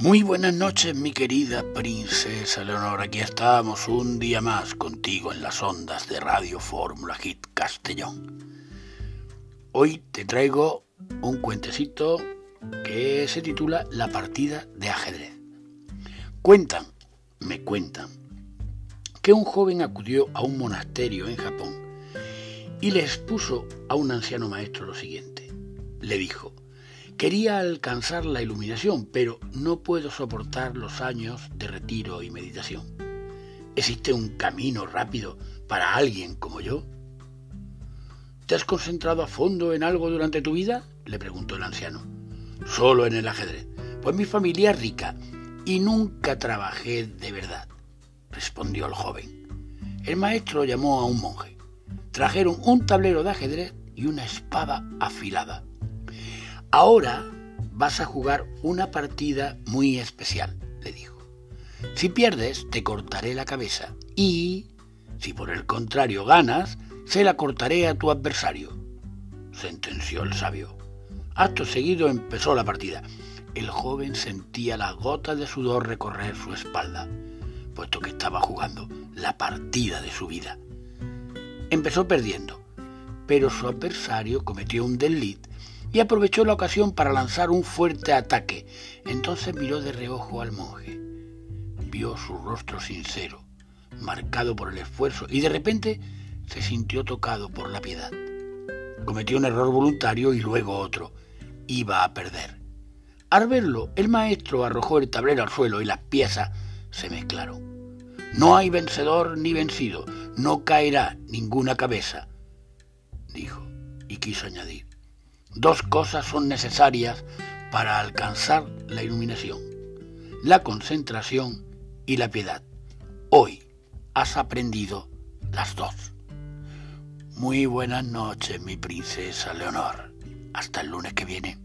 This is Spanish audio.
Muy buenas noches, mi querida princesa Leonor. Aquí estamos un día más contigo en las ondas de Radio Fórmula Hit Castellón. Hoy te traigo un cuentecito que se titula La partida de ajedrez. Cuentan, me cuentan, que un joven acudió a un monasterio en Japón y le expuso a un anciano maestro lo siguiente. Le dijo, Quería alcanzar la iluminación, pero no puedo soportar los años de retiro y meditación. ¿Existe un camino rápido para alguien como yo? ¿Te has concentrado a fondo en algo durante tu vida? le preguntó el anciano. Solo en el ajedrez. Pues mi familia es rica y nunca trabajé de verdad, respondió el joven. El maestro llamó a un monje. Trajeron un tablero de ajedrez y una espada afilada. Ahora vas a jugar una partida muy especial, le dijo. Si pierdes, te cortaré la cabeza y, si por el contrario ganas, se la cortaré a tu adversario, sentenció el sabio. Acto seguido empezó la partida. El joven sentía las gotas de sudor recorrer su espalda, puesto que estaba jugando la partida de su vida. Empezó perdiendo, pero su adversario cometió un desliz y aprovechó la ocasión para lanzar un fuerte ataque. Entonces miró de reojo al monje. Vio su rostro sincero, marcado por el esfuerzo, y de repente se sintió tocado por la piedad. Cometió un error voluntario y luego otro. Iba a perder. Al verlo, el maestro arrojó el tablero al suelo y las piezas se mezclaron. No hay vencedor ni vencido, no caerá ninguna cabeza, dijo, y quiso añadir. Dos cosas son necesarias para alcanzar la iluminación, la concentración y la piedad. Hoy has aprendido las dos. Muy buenas noches, mi princesa Leonor. Hasta el lunes que viene.